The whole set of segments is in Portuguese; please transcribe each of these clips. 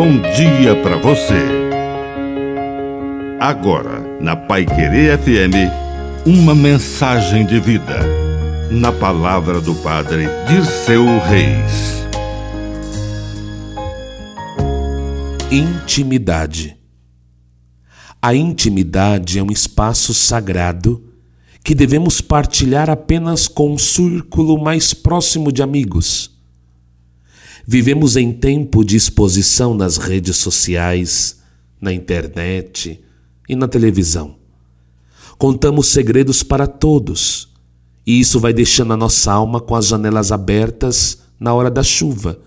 bom dia para você. Agora, na Pai Querer FM, uma mensagem de vida. Na palavra do Padre de seu Reis. Intimidade. A intimidade é um espaço sagrado que devemos partilhar apenas com um círculo mais próximo de amigos. Vivemos em tempo de exposição nas redes sociais, na internet e na televisão. Contamos segredos para todos, e isso vai deixando a nossa alma com as janelas abertas na hora da chuva,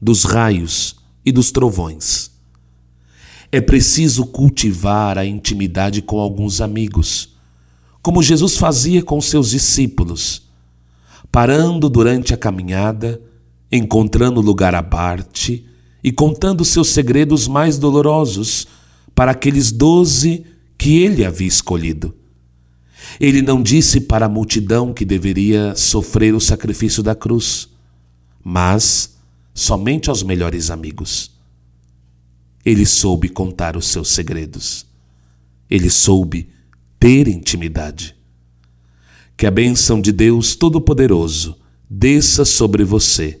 dos raios e dos trovões. É preciso cultivar a intimidade com alguns amigos, como Jesus fazia com seus discípulos, parando durante a caminhada, encontrando lugar à parte e contando seus segredos mais dolorosos para aqueles doze que ele havia escolhido. Ele não disse para a multidão que deveria sofrer o sacrifício da cruz, mas somente aos melhores amigos. Ele soube contar os seus segredos. Ele soube ter intimidade. Que a bênção de Deus Todo-Poderoso desça sobre você,